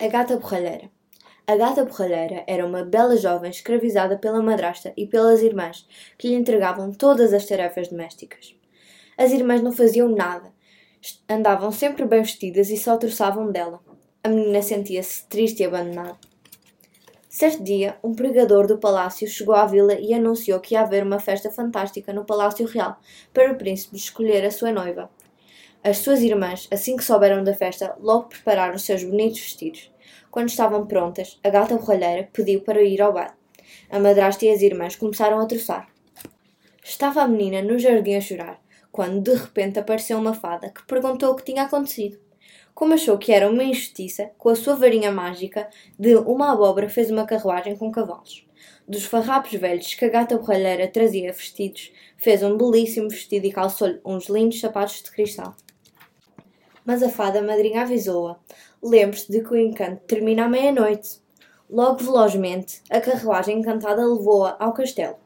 A Gata Borralheira A gata borralheira era uma bela jovem escravizada pela madrasta e pelas irmãs, que lhe entregavam todas as tarefas domésticas. As irmãs não faziam nada, andavam sempre bem vestidas e só troçavam dela. A menina sentia-se triste e abandonada. Certo dia, um pregador do palácio chegou à vila e anunciou que ia haver uma festa fantástica no Palácio Real para o príncipe escolher a sua noiva. As suas irmãs, assim que souberam da festa, logo prepararam os seus bonitos vestidos. Quando estavam prontas, a gata borralheira pediu para ir ao bar. A madrasta e as irmãs começaram a troçar. Estava a menina no jardim a chorar, quando de repente apareceu uma fada que perguntou o que tinha acontecido. Como achou que era uma injustiça, com a sua varinha mágica de uma abóbora fez uma carruagem com cavalos. Dos farrapos velhos que a gata borralheira trazia vestidos, fez um belíssimo vestido e calçou-lhe uns lindos sapatos de cristal. Mas a fada madrinha avisou-a: Lembre-se de que o encanto termina à meia-noite. Logo velozmente, a carruagem encantada levou-a ao castelo.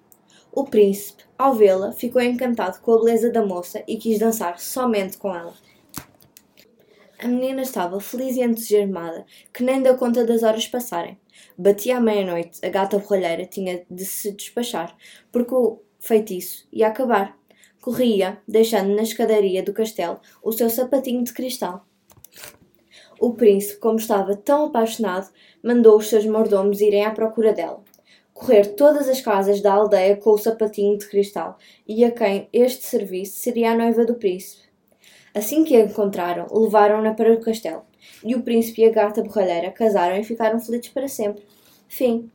O príncipe, ao vê-la, ficou encantado com a beleza da moça e quis dançar somente com ela. A menina estava feliz e entusiasmada, que nem deu conta das horas passarem. Batia à meia-noite, a gata borralheira tinha de se despachar, porque o feitiço ia acabar corria, deixando na escadaria do castelo o seu sapatinho de cristal. O príncipe, como estava tão apaixonado, mandou os seus mordomos irem à procura dela. Correr todas as casas da aldeia com o sapatinho de cristal, e a quem este serviço seria a noiva do príncipe. Assim que a encontraram, levaram-na para o castelo, e o príncipe e a gata borralheira casaram e ficaram felizes para sempre. Fim.